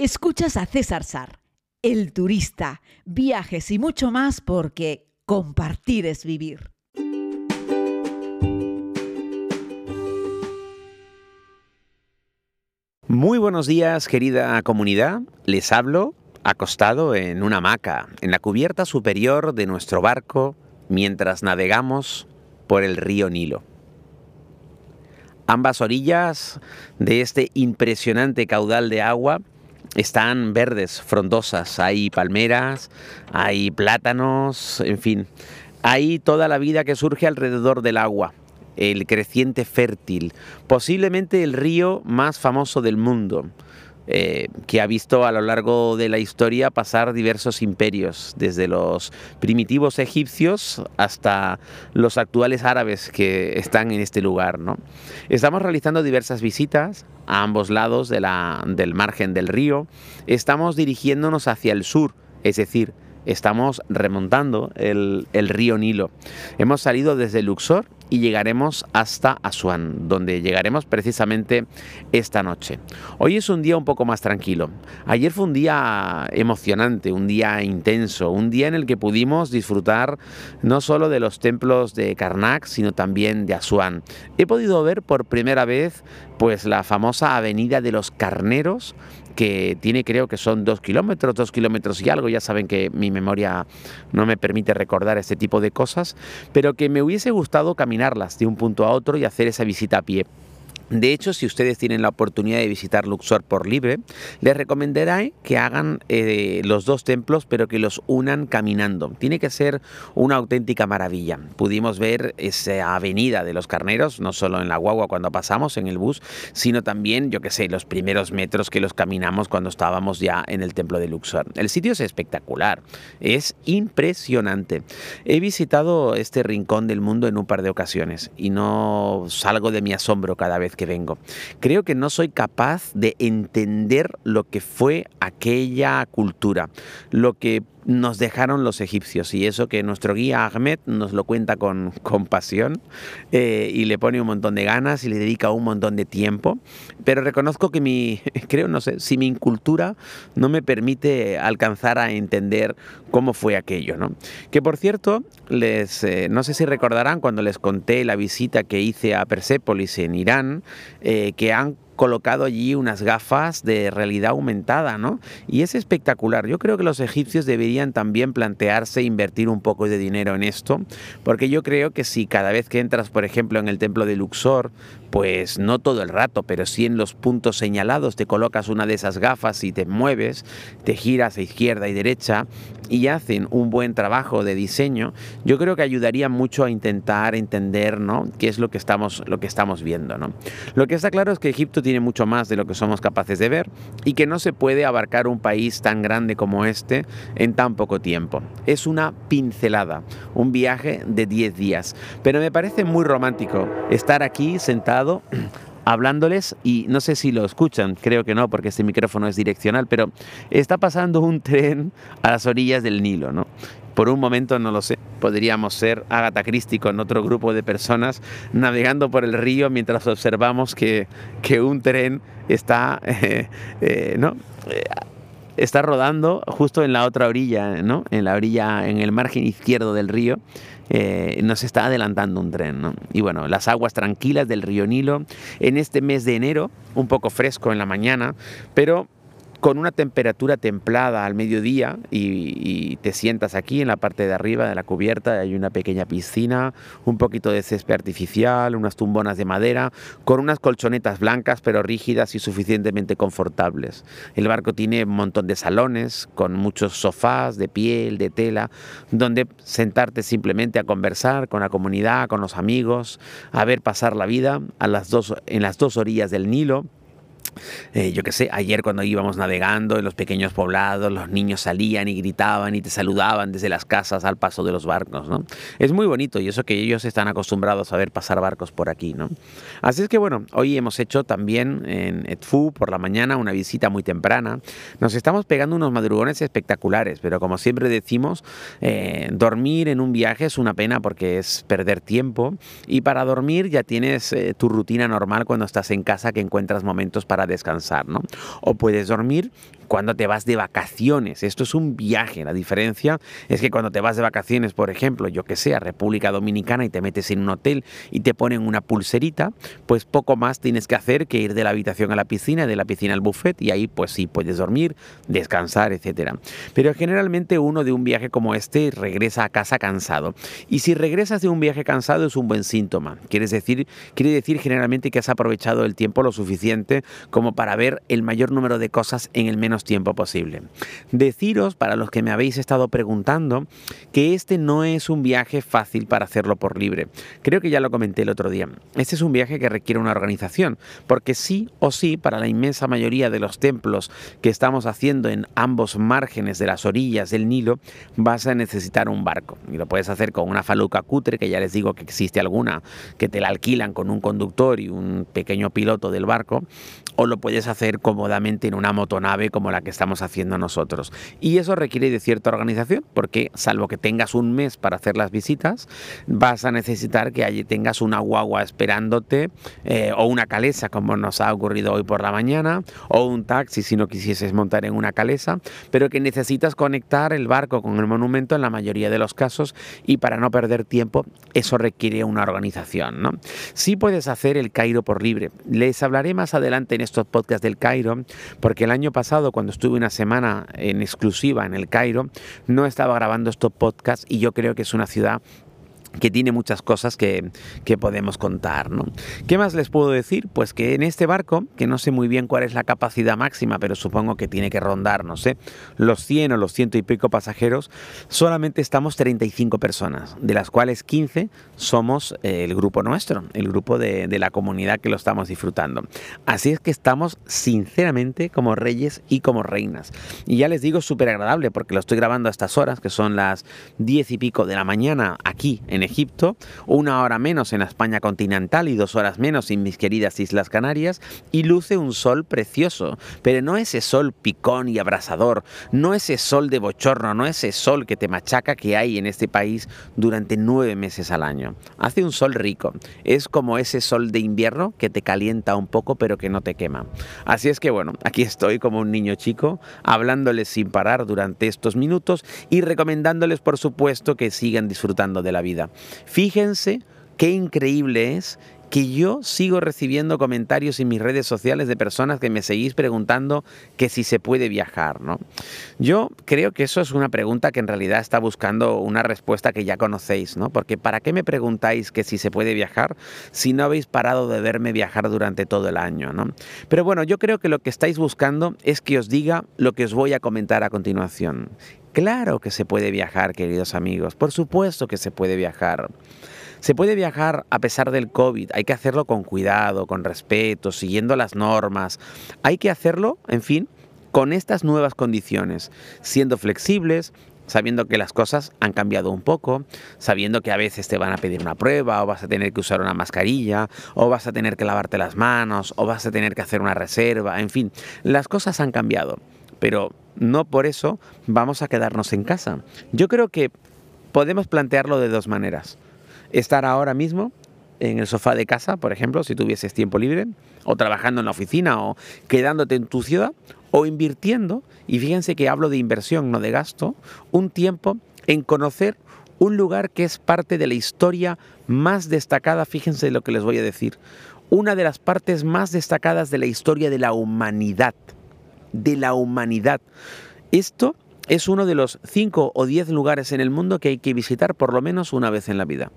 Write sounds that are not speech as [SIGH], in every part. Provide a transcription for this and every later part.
Escuchas a César Sar, el turista, viajes y mucho más porque compartir es vivir. Muy buenos días, querida comunidad. Les hablo acostado en una hamaca, en la cubierta superior de nuestro barco, mientras navegamos por el río Nilo. Ambas orillas de este impresionante caudal de agua están verdes, frondosas. Hay palmeras, hay plátanos, en fin. Hay toda la vida que surge alrededor del agua, el creciente fértil, posiblemente el río más famoso del mundo. Eh, que ha visto a lo largo de la historia pasar diversos imperios, desde los primitivos egipcios hasta los actuales árabes que están en este lugar. ¿no? Estamos realizando diversas visitas a ambos lados del margen del río. Estamos dirigiéndonos hacia el sur, es decir, estamos remontando el, río Nilo. Hemos salido desde Luxor y llegaremos hasta Asuán, donde llegaremos precisamente esta noche. Hoy es un día un poco más tranquilo. Ayer fue un día emocionante, un día intenso, un día en el que pudimos disfrutar no solo de los templos de Karnak, sino también de Asuán. He podido ver por primera vez pues la famosa avenida de los carneros que tiene creo que son dos kilómetros, dos kilómetros y algo, ya saben que mi memoria no me permite recordar este tipo de cosas, pero que me hubiese gustado caminarlas de un punto a otro y hacer esa visita a pie. De hecho, si ustedes tienen la oportunidad de visitar Luxor por libre, les recomendaré que hagan eh, los dos templos, pero que los unan caminando. Tiene que ser una auténtica maravilla. Pudimos ver esa avenida de los carneros, no solo en la guagua cuando pasamos en el bus, sino también, yo qué sé, los primeros metros que los caminamos cuando estábamos ya en el templo de Luxor. El sitio es espectacular, es impresionante. He visitado este rincón del mundo en un par de ocasiones y no salgo de mi asombro cada vez que vengo. Creo que no soy capaz de entender lo que fue aquella cultura, lo que nos dejaron los egipcios y eso que nuestro guía Ahmed nos lo cuenta con, [LAUGHS] compasión eh, y le pone un montón de ganas y le dedica un montón de tiempo, pero reconozco que mi, [LAUGHS] creo, no sé, si mi cultura no me permite alcanzar a entender cómo fue aquello, ¿no? Que por cierto, les, eh, no sé si recordarán cuando les conté la visita que hice a Persépolis en Irán, eh, que han colocado allí unas gafas de realidad aumentada, ¿no? Y es espectacular. Yo creo que los egipcios deberían también plantearse invertir un poco de dinero en esto, porque yo creo que si cada vez que entras, por ejemplo, en el templo de Luxor, pues no todo el rato, pero sí en los puntos señalados te colocas una de esas gafas y te mueves, te giras a izquierda y derecha y hacen un buen trabajo de diseño, yo creo que ayudaría mucho a intentar entender, ¿no? qué es lo que estamos lo que estamos viendo, ¿no? Lo que está claro es que Egipto tiene mucho más de lo que somos capaces de ver y que no se puede abarcar un país tan grande como este en tan poco tiempo. Es una pincelada, un viaje de 10 días, pero me parece muy romántico estar aquí sentado [CLEARS THROAT] hablándoles y no sé si lo escuchan, creo que no porque este micrófono es direccional, pero está pasando un [LAUGHS] tren a las orillas del Nilo, ¿no? Por un momento no lo sé, podríamos ser Agatha Christie con otro grupo de personas navegando por el río mientras observamos que, que un tren está, [LAUGHS] eh, eh, ¿no? Eh, está rodando justo en la otra orilla, ¿no? En la orilla, en el margen izquierdo del río. nos está adelantando un tren. Y bueno, las aguas tranquilas del río Nilo en este mes de enero, un poco fresco en la mañana, pero con una temperatura templada al mediodía y, te sientas aquí en la parte de arriba de la cubierta, hay una pequeña piscina, un poquito de césped artificial, unas tumbonas de madera, con unas colchonetas blancas pero rígidas y suficientemente confortables. El barco tiene un montón de salones con muchos sofás de piel, de tela, donde sentarte simplemente a conversar con la comunidad, con los amigos, a ver pasar la vida a las dos, en las dos orillas del Nilo eh, yo qué sé, ayer cuando íbamos navegando en los pequeños poblados, los niños salían y gritaban y te saludaban desde las casas al paso de los barcos, ¿no? Es muy bonito y eso que ellos están acostumbrados a ver pasar barcos por aquí, ¿no? Así es que bueno, hoy hemos hecho también en Etfu por la mañana una visita muy temprana. Nos estamos pegando unos madrugones espectaculares, pero como siempre decimos, eh, dormir en un viaje es una pena porque es perder tiempo y para dormir ya tienes eh, tu rutina normal cuando estás en casa que encuentras momentos para para descansar, ¿no? O puedes dormir cuando te vas de vacaciones. Esto es un viaje. La diferencia es que cuando te vas de vacaciones, por ejemplo, yo que sé, a República Dominicana y te metes en un hotel y te ponen una pulserita, pues poco más tienes que hacer que ir de la habitación a la piscina, de la piscina al buffet y ahí pues sí puedes dormir, descansar, etcétera. Pero generalmente uno de un viaje como este regresa a casa cansado. Y si regresas de un viaje cansado es un buen síntoma. Quieres decir, quiere decir generalmente que has aprovechado el tiempo lo suficiente como para ver el mayor número de cosas en el menos tiempo posible. Deciros, para los que me habéis estado preguntando, que este no es un viaje fácil para hacerlo por libre. Creo que ya lo comenté el otro día. Este es un viaje que requiere una organización, porque sí o sí, para la inmensa mayoría de los templos que estamos haciendo en ambos márgenes de las orillas del Nilo, vas a necesitar un barco. Y lo puedes hacer con una faluca cutre, que ya les digo que existe alguna, que te la alquilan con un conductor y un pequeño piloto del barco, o lo puedes hacer cómodamente en una motonave como la que estamos haciendo nosotros. Y eso requiere de cierta organización, porque salvo que tengas un mes para hacer las visitas, vas a necesitar que allí tengas una guagua esperándote, eh, o una calesa, como nos ha ocurrido hoy por la mañana, o un taxi si no quisieses montar en una calesa, pero que necesitas conectar el barco con el monumento en la mayoría de los casos, y para no perder tiempo, eso requiere una organización. ¿no? Sí puedes hacer el Cairo por libre. Les hablaré más adelante en estos podcasts del Cairo, porque el año pasado, cuando estuve una semana en exclusiva en el Cairo, no estaba grabando estos podcasts y yo creo que es una ciudad que tiene muchas cosas que, podemos contar. ¿no? ¿Qué más les puedo decir? Pues que en este barco, que no sé muy bien cuál es la capacidad máxima, pero supongo que tiene que rondar, no sé, los 100 o los ciento y pico pasajeros, solamente estamos 35 personas, de las cuales 15 somos eh, el grupo nuestro, el grupo de, de la comunidad que lo estamos disfrutando. Así es que estamos sinceramente como reyes y como reinas. Y ya les digo, súper agradable porque lo estoy grabando a estas horas, que son las 10 y pico de la mañana aquí en Egipto, una hora menos en la España continental y dos horas menos en mis queridas Islas Canarias, y luce un sol precioso, pero no ese sol picón y abrasador, no ese sol de bochorno, no ese sol que te machaca que hay en este país durante nueve meses al año. Hace un sol rico, es como ese sol de invierno que te calienta un poco pero que no te quema. Así es que bueno, aquí estoy como un niño chico, hablándoles sin parar durante estos minutos y recomendándoles por supuesto que sigan disfrutando de la vida. Fíjense qué increíble es que yo sigo recibiendo comentarios en mis redes sociales de personas que me seguís preguntando que si se puede viajar, ¿no? Yo creo que eso es una pregunta que en realidad está buscando una respuesta que ya conocéis, ¿no? Porque ¿para qué me preguntáis que si se puede viajar si no habéis parado de verme viajar durante todo el año, ¿no? Pero bueno, yo creo que lo que estáis buscando es que os diga lo que os voy a comentar a continuación. Claro que se puede viajar, queridos amigos, por supuesto que se puede viajar. Se puede viajar a pesar del COVID, hay que hacerlo con cuidado, con respeto, siguiendo las normas. Hay que hacerlo, en fin, con estas nuevas condiciones, siendo flexibles, sabiendo que las cosas han cambiado un poco, sabiendo que a veces te van a pedir una prueba o vas a tener que usar una mascarilla o vas a tener que lavarte las manos o vas a tener que hacer una reserva, en fin, las cosas han cambiado, pero no por eso vamos a quedarnos en casa. Yo creo que podemos plantearlo de dos maneras estar ahora mismo en el sofá de casa, por ejemplo, si tuvieses tiempo libre, o trabajando en la oficina, o quedándote en tu ciudad, o invirtiendo, y fíjense que hablo de inversión, no de gasto, un tiempo en conocer un lugar que es parte de la historia más destacada, fíjense lo que les voy a decir, una de las partes más destacadas de la historia de la humanidad, de la humanidad. Esto es uno de los cinco o diez lugares en el mundo que hay que visitar por lo menos una vez en la vida.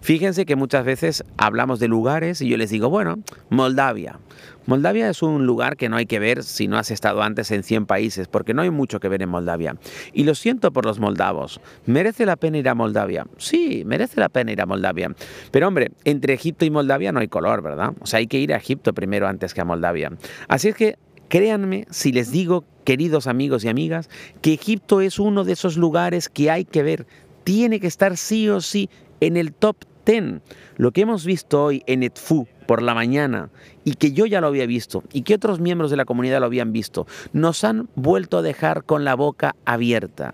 Fíjense que muchas veces hablamos de lugares y yo les digo, bueno, Moldavia. Moldavia es un lugar que no hay que ver si no has estado antes en 100 países, porque no hay mucho que ver en Moldavia. Y lo siento por los moldavos. ¿Merece la pena ir a Moldavia? Sí, merece la pena ir a Moldavia. Pero hombre, entre Egipto y Moldavia no hay color, ¿verdad? O sea, hay que ir a Egipto primero antes que a Moldavia. Así es que créanme si les digo, queridos amigos y amigas, que Egipto es uno de esos lugares que hay que ver. Tiene que estar sí o sí en el top 10. Lo que hemos visto hoy en Edfu por la mañana y que yo ya lo había visto y que otros miembros de la comunidad lo habían visto, nos han vuelto a dejar con la boca abierta.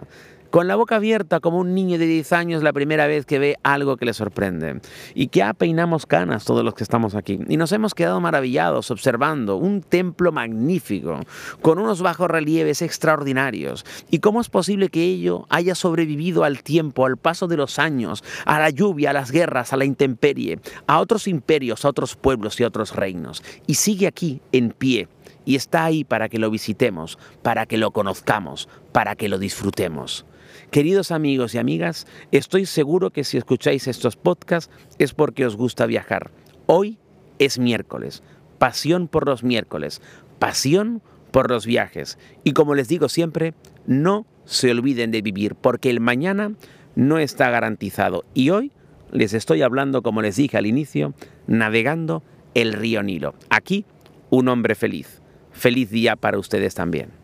Con la boca abierta como un niño de 10 años la primera vez que ve algo que le sorprende. Y que ya peinamos canas todos los que estamos aquí. Y nos hemos quedado maravillados observando un templo magnífico, con unos bajos relieves extraordinarios. ¿Y cómo es posible que ello haya sobrevivido al tiempo, al paso de los años, a la lluvia, a las guerras, a la intemperie, a otros imperios, a otros pueblos y a otros reinos? Y sigue aquí, en pie y está ahí para que lo visitemos, para que lo conozcamos, para que lo disfrutemos. Queridos amigos y amigas, estoy seguro que si escucháis estos podcasts es porque os gusta viajar. Hoy es miércoles, pasión por los miércoles, pasión por los viajes. Y como les digo siempre, no se olviden de vivir, porque el mañana no está garantizado. Y hoy les estoy hablando, como les dije al inicio, navegando el río Nilo. Aquí, un hombre feliz. Feliz día para ustedes también.